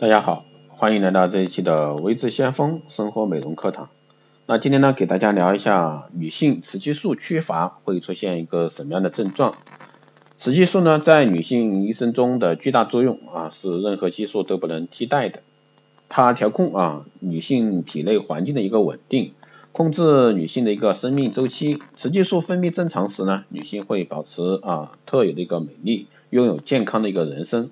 大家好，欢迎来到这一期的微智先锋生活美容课堂。那今天呢，给大家聊一下女性雌激素缺乏会出现一个什么样的症状。雌激素呢，在女性一生中的巨大作用啊，是任何激素都不能替代的。它调控啊女性体内环境的一个稳定，控制女性的一个生命周期。雌激素分泌正常时呢，女性会保持啊特有的一个美丽，拥有健康的一个人生。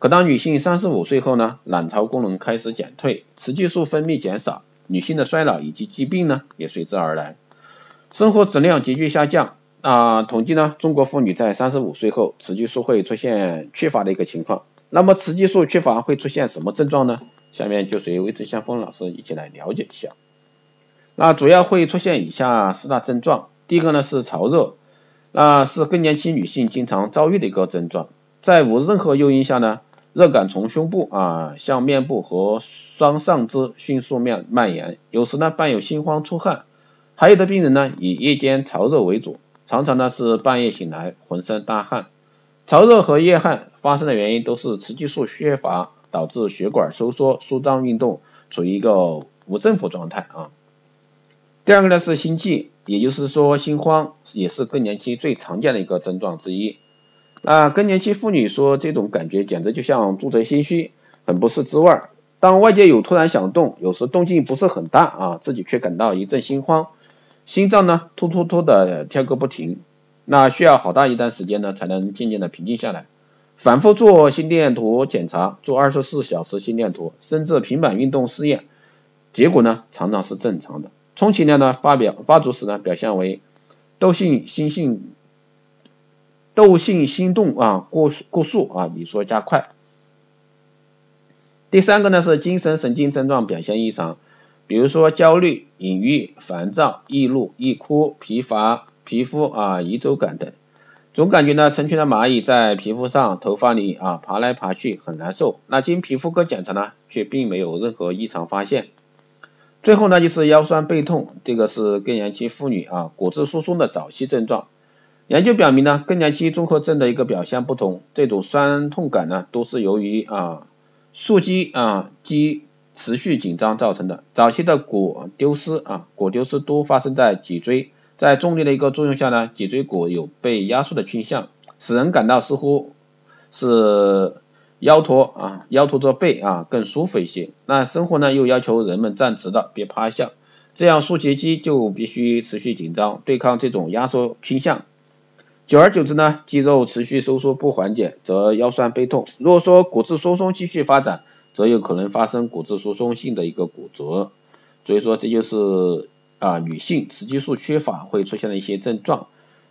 可当女性三十五岁后呢，卵巢功能开始减退，雌激素分泌减少，女性的衰老以及疾病呢也随之而来，生活质量急剧下降。啊，统计呢，中国妇女在三十五岁后，雌激素会出现缺乏的一个情况。那么雌激素缺乏会出现什么症状呢？下面就随维持先锋老师一起来了解一下。那主要会出现以下四大症状，第一个呢是潮热，那是更年期女性经常遭遇的一个症状，在无任何诱因下呢。热感从胸部啊向面部和双上肢迅速蔓蔓延，有时呢伴有心慌出汗，还有的病人呢以夜间潮热为主，常常呢是半夜醒来浑身大汗。潮热和夜汗发生的原因都是雌激素缺乏导致血管收缩舒张运动处于一个无政府状态啊。第二个呢是心悸，也就是说心慌也是更年期最常见的一个症状之一。啊，更年期妇女说这种感觉简直就像肚贼心虚，很不是滋味儿。当外界有突然响动，有时动静不是很大啊，自己却感到一阵心慌，心脏呢突突突的跳个不停，那需要好大一段时间呢才能渐渐的平静下来。反复做心电图检查，做二十四小时心电图，甚至平板运动试验，结果呢常常是正常的。充其量呢发表发作时呢表现为窦性心性。窦性心动啊过过速啊，你说加快。第三个呢是精神神经症状表现异常，比如说焦虑、隐喻、烦躁、易怒、易哭、疲乏、皮肤啊移走感等，总感觉呢成群的蚂蚁在皮肤上、头发里啊爬来爬去，很难受。那经皮肤科检查呢，却并没有任何异常发现。最后呢就是腰酸背痛，这个是更年期妇女啊骨质疏松的早期症状。研究表明呢，更年期综合症的一个表现不同，这种酸痛感呢，都是由于啊竖肌啊肌持续紧张造成的。早期的骨丢失啊骨丢失都发生在脊椎，在重力的一个作用下呢，脊椎骨有被压缩的倾向，使人感到似乎是腰驼啊腰驼着背啊更舒服一些。那生活呢又要求人们站直的，别趴下，这样竖脊肌就必须持续紧张，对抗这种压缩倾向。久而久之呢，肌肉持续收缩不缓解，则腰酸背痛。如果说骨质疏松继续发展，则有可能发生骨质疏松性的一个骨折。所以说这就是啊女性雌激素缺乏会出现的一些症状。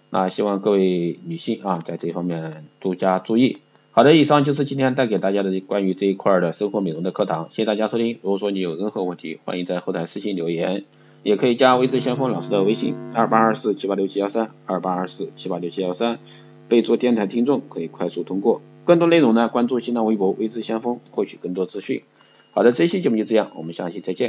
那希望各位女性啊在这方面多加注意。好的，以上就是今天带给大家的关于这一块儿的生活美容的课堂，谢谢大家收听。如果说你有任何问题，欢迎在后台私信留言。也可以加微智先锋老师的微信二八二四七八六七幺三二八二四七八六七幺三，备注电台听众可以快速通过。更多内容呢，关注新浪微博微智先锋获取更多资讯。好的，这期节目就这样，我们下期再见。